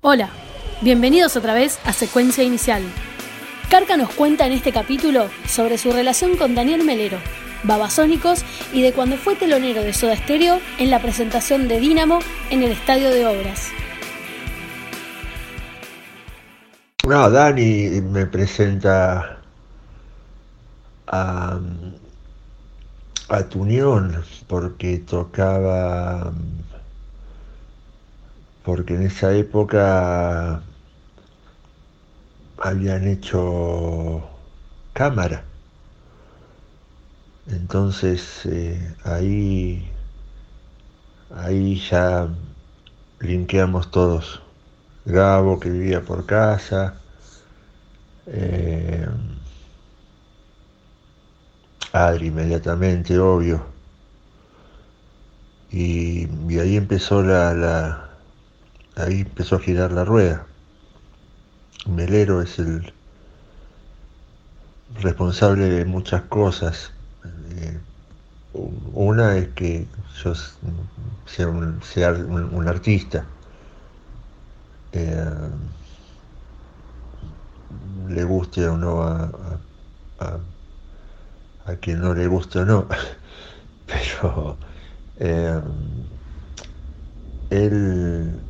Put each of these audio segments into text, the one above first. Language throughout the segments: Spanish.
Hola, bienvenidos otra vez a Secuencia Inicial. Carca nos cuenta en este capítulo sobre su relación con Daniel Melero, Babasónicos y de cuando fue telonero de Soda Stereo en la presentación de Dínamo en el Estadio de Obras. No, Dani me presenta a, a Tunión porque tocaba porque en esa época habían hecho cámara. Entonces eh, ahí, ahí ya linkeamos todos. Gabo que vivía por casa, eh, Adri inmediatamente, obvio. Y, ahí empezó la ahí empezó a girar la rueda. Melero es el responsable de muchas cosas. Eh, una es que yo sea un, artista. Eh, le guste o no a, a, quien no le guste o no. Pero eh, él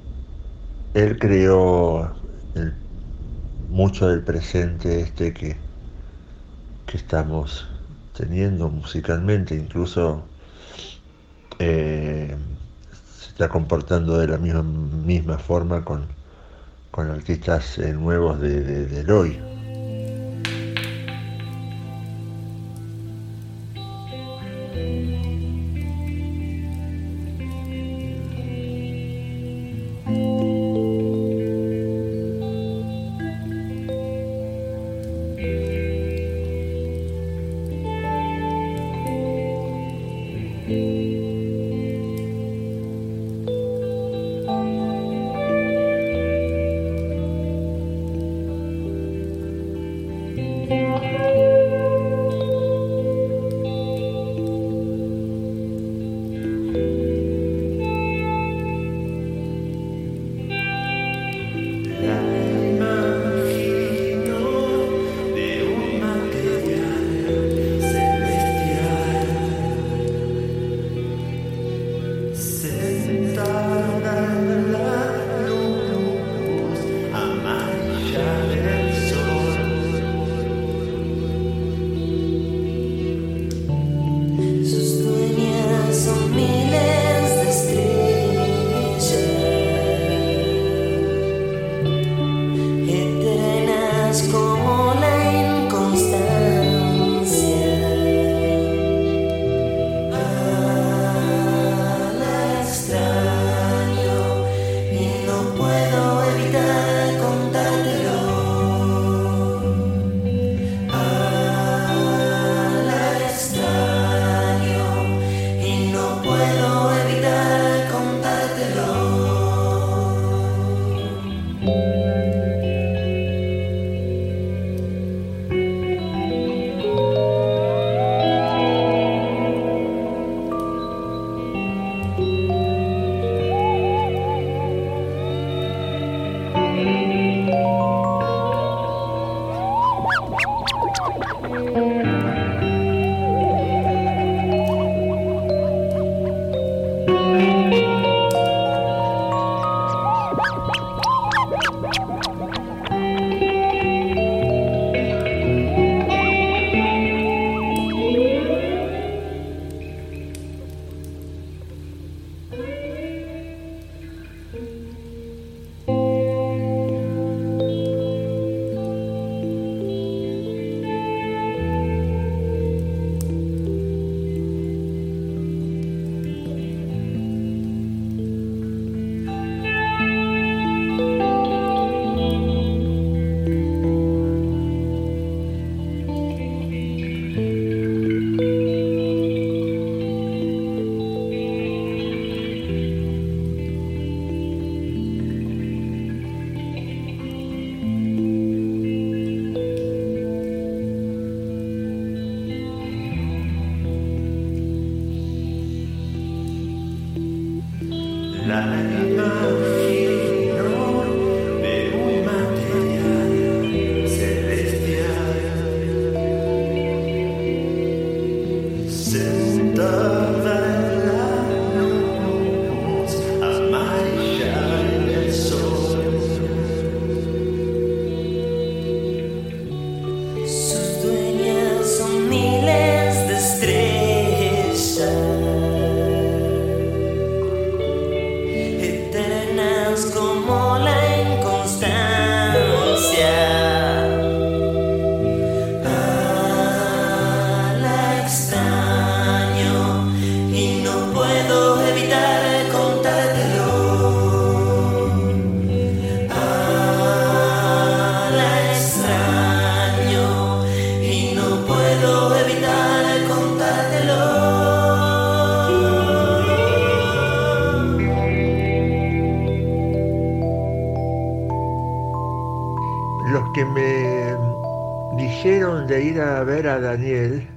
él creó mucho del presente este que, que estamos teniendo musicalmente, incluso eh, se está comportando de la misma, misma forma con, con artistas eh, nuevos de, de, del hoy. De ir a ver a Daniel,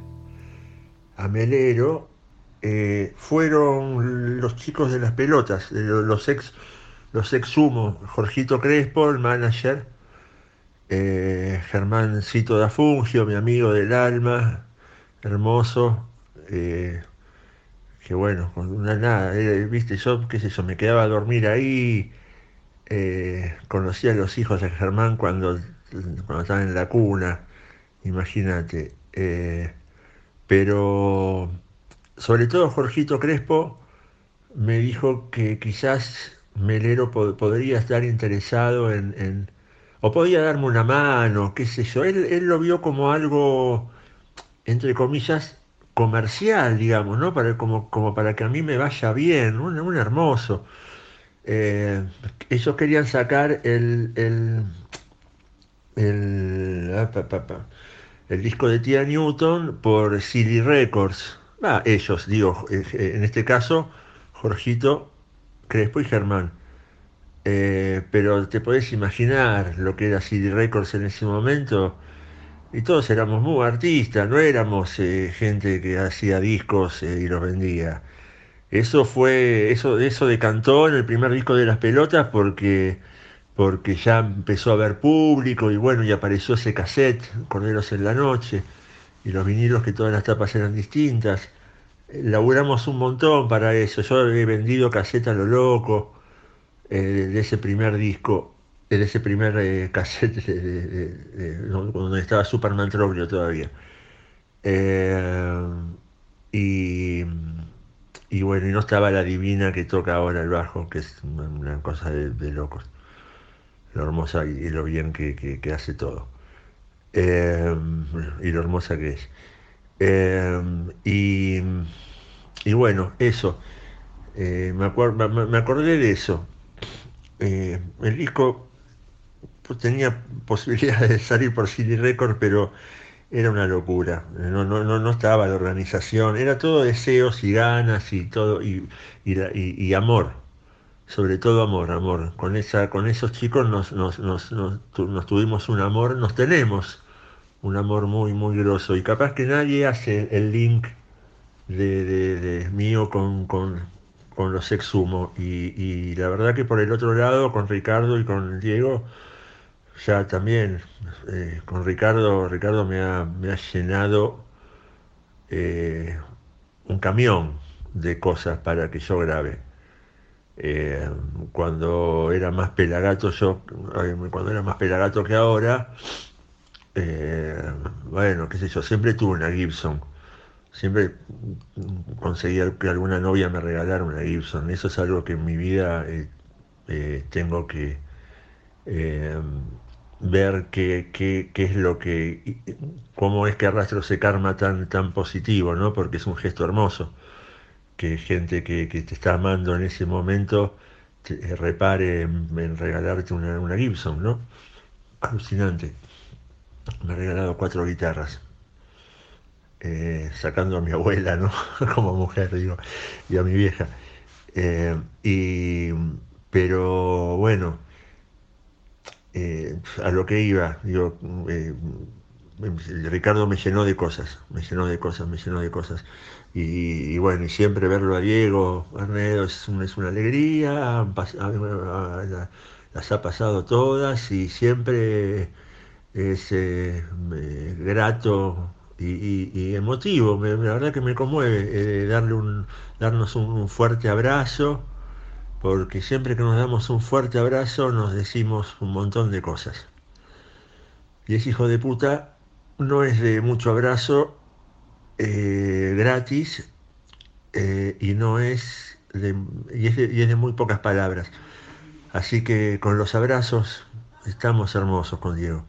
a Melero, eh, fueron los chicos de las pelotas, los ex, los ex Jorgito Crespo, el manager, eh, Germáncito da Fungio, mi amigo del alma, hermoso, eh, que bueno, con una nada, viste, yo, qué sé yo, me quedaba a dormir ahí, conocía a los hijos de Germán cuando, cuando estaban en la cuna, imagínate, pero sobre todo Jorgito Crespo me dijo que quizás Melero podría estar interesado en, o podía darme una mano, qué sé yo. Él, lo vio como algo, entre comillas, comercial, digamos, ¿no? Para, como, como para que a mí me vaya bien, un, hermoso. Eh, ellos querían sacar el, el, ah, el disco de Tia Newton por Silly Records Ah, ellos, digo, eh, eh, en este caso, Jorgito, Crespo y Germán. Eh, pero te podés imaginar lo que era CD Records en ese momento. Y todos éramos muy artistas, no éramos gente que hacía discos y los vendía. Eso fue, eso, eso decantó en el primer disco de las pelotas porque, porque ya empezó a haber público y bueno, y apareció ese cassette, Corderos en la Noche y los vinilos que todas las tapas eran distintas. Laburamos un montón para eso. Yo he vendido casetas a lo loco eh, de ese primer disco, de ese primer eh, cassette donde estaba Superman Troglio todavía. Eh, y, y, bueno, y no estaba la divina que toca ahora el bajo, que es una, cosa de, locos. Lo hermosa y, lo bien que hace todo. Em, y lo hermosa que es. Em, y, bueno, eso. Eh, me, me, acordé de eso. Eh, el disco pues, tenía posibilidades de salir por CD Record, pero era una locura. No, no, no, estaba la organización, era todo deseos y ganas y todo, y, y amor sobre todo amor, amor. Con, esa, con esos chicos nos, nos, nos, nos, tuvimos un amor, nos tenemos un amor muy, muy grosso. Y capaz que nadie hace el link de, de, mío con, con, con, los exhumo. Y, y, la verdad que por el otro lado, con Ricardo y con Diego, ya también, eh, con Ricardo, Ricardo me ha, me ha llenado eh, un camión de cosas para que yo grabe. Eh, cuando era más pelagato yo, cuando era más pelagato que ahora, eh, bueno, qué sé yo, siempre tuve una Gibson. Siempre conseguía que alguna novia me regalara una Gibson. Eso es algo que en mi vida eh, tengo que ver qué, qué, qué, es lo que, cómo es que arrastro ese karma tan, tan positivo, ¿no? Porque es un gesto hermoso que gente que, te está amando en ese momento eh, repare en, regalarte una, Gibson, ¿no? Alucinante. Me ha regalado cuatro guitarras. Eh, sacando a mi abuela, ¿no? Como mujer, digo, y a mi vieja. Eh, y, pero bueno, a lo que iba, digo, Ricardo me llenó de cosas, me llenó de cosas, me llenó de cosas. Y, bueno, y siempre verlo a Diego Arnedo es, es una alegría, las ha pasado todas y siempre es eh, grato y, emotivo, la verdad que me conmueve eh, darle un, darnos un, fuerte abrazo, porque siempre que nos damos un fuerte abrazo nos decimos un montón de cosas. Y es hijo de puta, no es de mucho abrazo, eh, gratis eh, y no es de, y es de, muy pocas palabras. Así que con los abrazos estamos hermosos con Diego.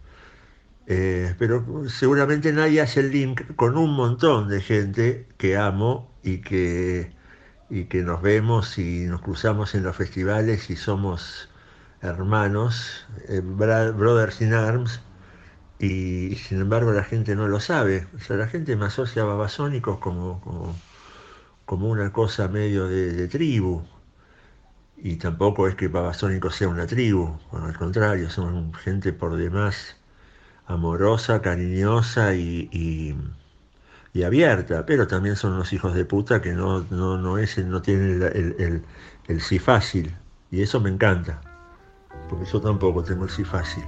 Eh, pero seguramente nadie hace el link con un montón de gente que amo y que, y que nos vemos y nos cruzamos en los festivales y somos hermanos, brothers in arms, y, sin embargo la gente no lo sabe. O sea, la gente me asocia a babasónicos como, como, una cosa medio de, tribu. y tampoco es que Babasónico sea una tribu, al contrario, son gente por demás amorosa, cariñosa y, abierta, pero también son unos hijos de puta que no, no, no, es, no tienen el, el sí fácil, y eso me encanta, porque yo tampoco tengo el sí fácil.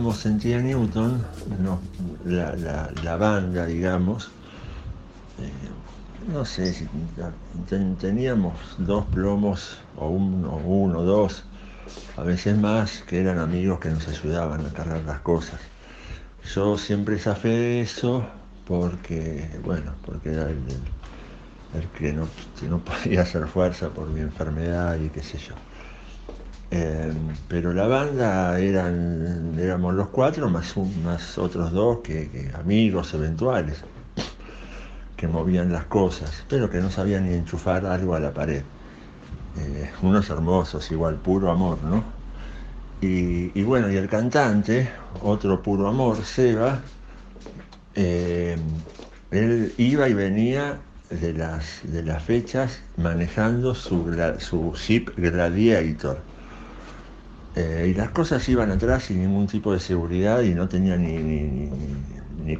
Tocábamos en Tía Newton, la, banda, digamos, eh, no sé si teníamos dos plomos o uno, uno, dos, a veces más, que eran amigos que nos ayudaban a cargar las cosas. Yo siempre zafé eso porque, bueno, porque era el, que no, no podía hacer fuerza por mi enfermedad y qué sé yo. Eh, pero la banda eran, éramos los cuatro, más, más otros dos que, amigos eventuales, que movían las cosas, pero que no sabían ni enchufar algo a la pared. Eh, unos hermosos, igual, puro amor, ¿no? Y, bueno, y el cantante, otro puro amor, Seba, eh, él iba y venía de las, de las fechas manejando su, su Jeep Gladiator eh, y las cosas iban atrás sin ningún tipo de seguridad y no tenía ni,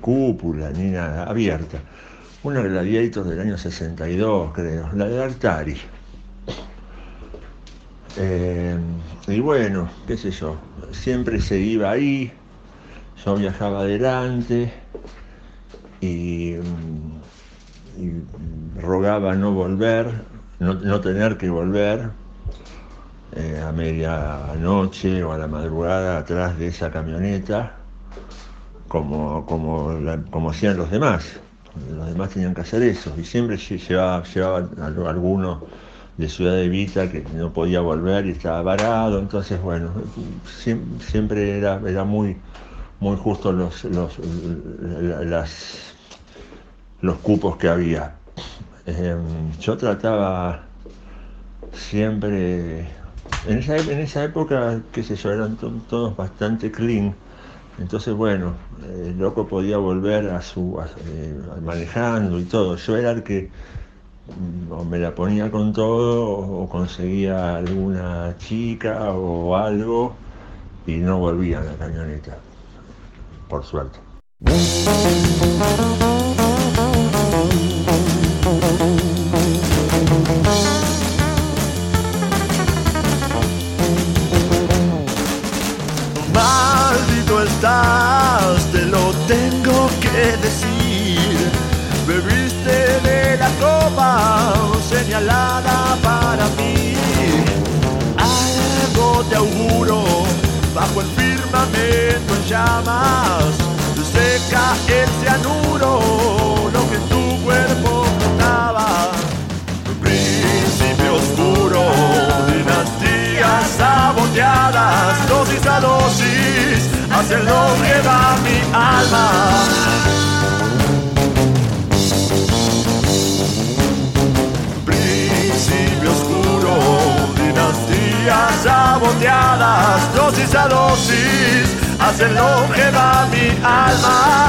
cúpula, ni nada, abierta. Una Gladiator del año 62, creo, la de Artari. Eh, y bueno, qué sé yo, siempre se iba ahí, yo viajaba adelante y, rogaba no volver, no, no tener que volver, eh, a medianoche o a la madrugada atrás de esa camioneta, como, como, como hacían los demás. los demás tenían que hacer eso. Y siempre llevaba, llevaba a alguno de Ciudad de Vita que no podía volver y estaba varado. Entonces, bueno, siempre era, era muy, muy justo los, los, las, los cupos que había. Em, yo trataba siempre, en esa, en esa época, qué sé yo, eran todos bastante clean entonces, bueno, el loco podía volver a su eh, manejando y todo. Yo era el que mm, me la ponía con todo o conseguía alguna chica o algo y no volvía la camioneta, por suerte. Para mí. Algo te auguro bajo el firmamento en llamas. Seca el cianuro, lo que tu cuerpo flotaba. Principio oscuro, dinastías saboteadas, dosis a dosis hacen lo que va mi alma. Dinastías saboteadas, dosis a dosis, hacen lo que va mi alma.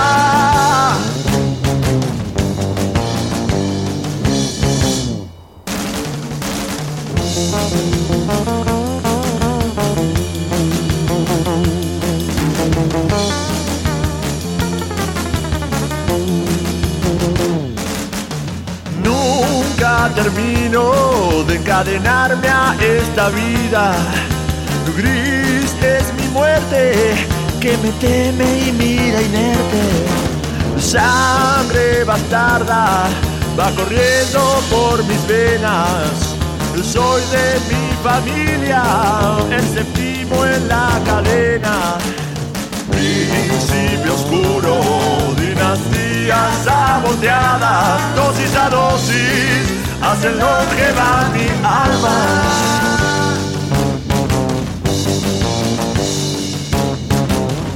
Termino de encadenarme a esta vida. Gris es mi muerte que me teme y mira inerte. Sangre bastarda va corriendo por mis venas. Soy de mi familia, el séptimo en la cadena. Principio oscuro, dinastías saboteadas, dosis a dosis hacen lo que va mi alma.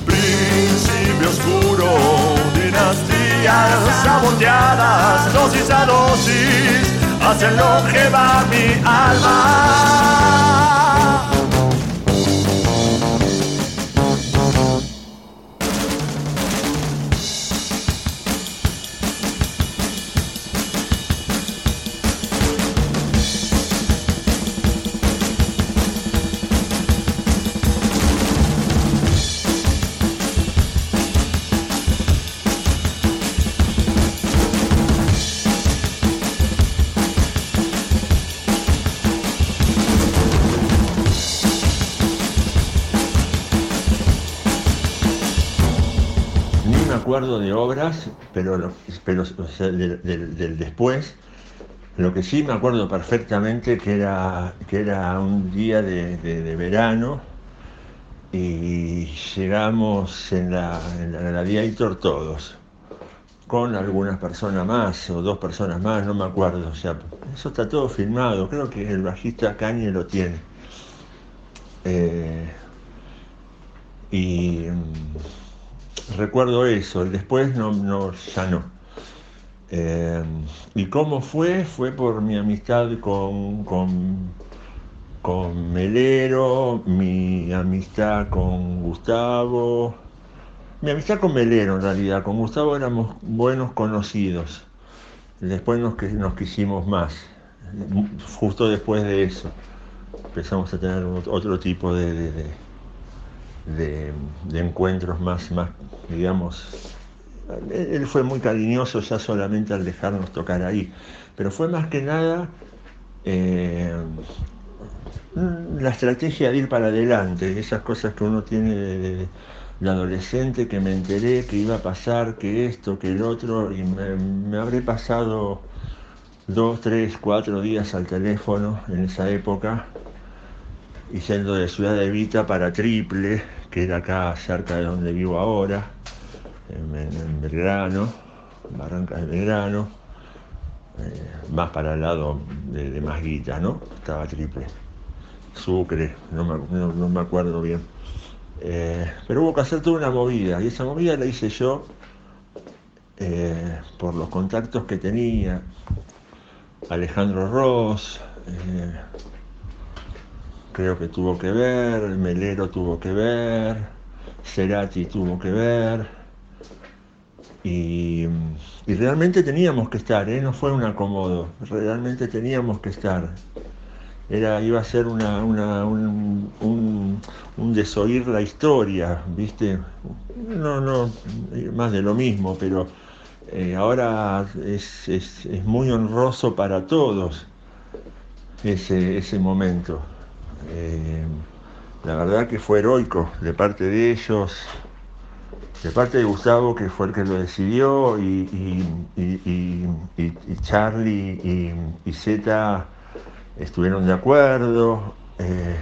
Principio oscuro, dinastías saboteadas, dosis a dosis, hacen lo que va mi alma. De obras, pero, pero del, después. Lo que sí me acuerdo perfectamente que era, que era un día de, verano y llegamos en la, en la Gladiator todos, con algunas personas más o dos personas más, no me acuerdo. O sea, eso está todo filmado, creo que el bajista Cañe lo tiene. Eh, y recuerdo eso, el después no, no, ya no. Eh, ¿Y cómo fue? Fue por mi amistad con, con, con Melero, mi amistad con Gustavo, mi amistad con Melero en realidad, con Gustavo éramos buenos conocidos, después nos, nos quisimos más, justo después de eso empezamos a tener otro tipo de de, encuentros más, más, digamos, él fue muy cariñoso ya solamente al dejarnos tocar ahí, pero fue más que nada eh, la estrategia de ir para adelante, esas cosas que uno tiene de, adolescente, que me enteré que iba a pasar, que esto, que el otro, y me, me habré pasado dos, tres, cuatro días al teléfono en esa época, y yendo de Ciudad de Vita para Triple, que era acá cerca de donde vivo ahora, en, Belgrano, Barrancas de Belgrano, eh, más para el lado de, de Masguita, ¿no? Estaba triple. Sucre, no me, no- me acuerdo bien. Eh, pero hubo que hacer toda una movida, y esa movida la hice yo eh, por los contactos que tenía. Alejandro Ross, creo que tuvo que ver, Melero tuvo que ver, Cerati tuvo que ver. Y, y realmente teníamos que estar, ¿eh? no fue un acomodo, realmente teníamos que estar. Era, iba a ser una, una- un, un- desoír la historia, ¿viste? No, no, más de lo mismo, pero eh, ahora es, es- es muy honroso para todos ese, ese momento. Eh, la verdad que fue heroico de parte de ellos, de parte de Gustavo, que fue el que lo decidió, y, y- y- y- Charlie y, Zeta estuvieron de acuerdo. eh,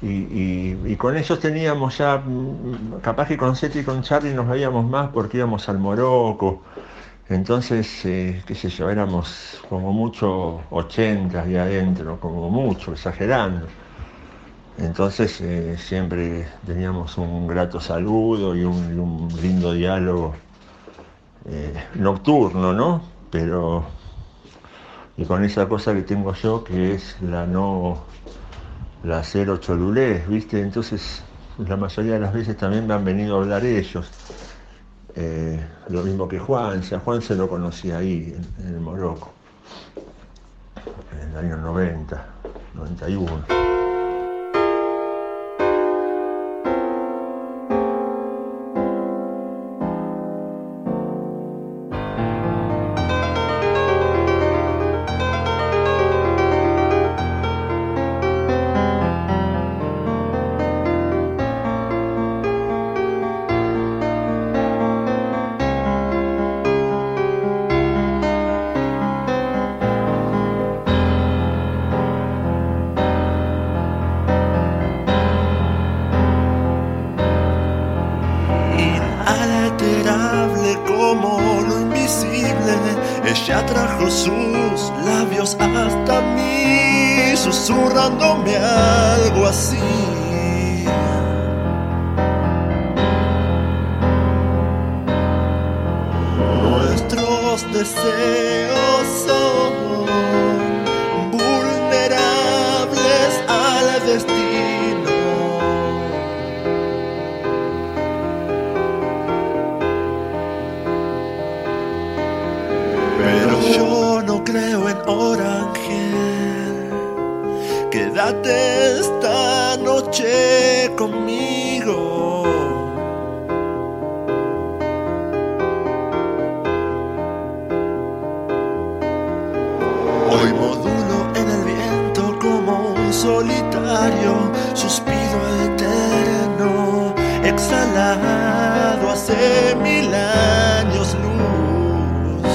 y con ellos teníamos ya, mm, capaz que con Zeta y con Charlie nos veíamos más porque íbamos al Morocco. Entonces, eh, qué sé yo, éramos como mucho 80 ahí adentro, como mucho, exagerando. Entonces eh, siempre teníamos un grato saludo y un, lindo diálogo eh, nocturno, ¿no? Pero, y con esa cosa que tengo yo, que es la no, la cero cholulés, ¿viste? Entonces, la mayoría de las veces también me han venido a hablar ellos. Eh, lo mismo que Juan, a Juan se lo conocí ahí, en, en el Morocco, en el año 90, 91. Susurrándome algo así. Nuestros deseos son noche conmigo. Hoy modulo en el viento como un solitario suspiro eterno, exhalado hace mil años luz.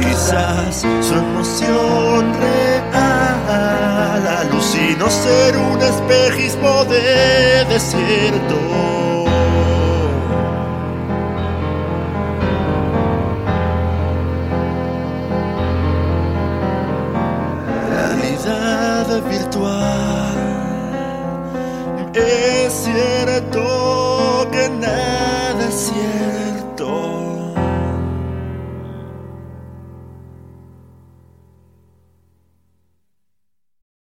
Quizás emoción real alucino ser un espejismo de desierto.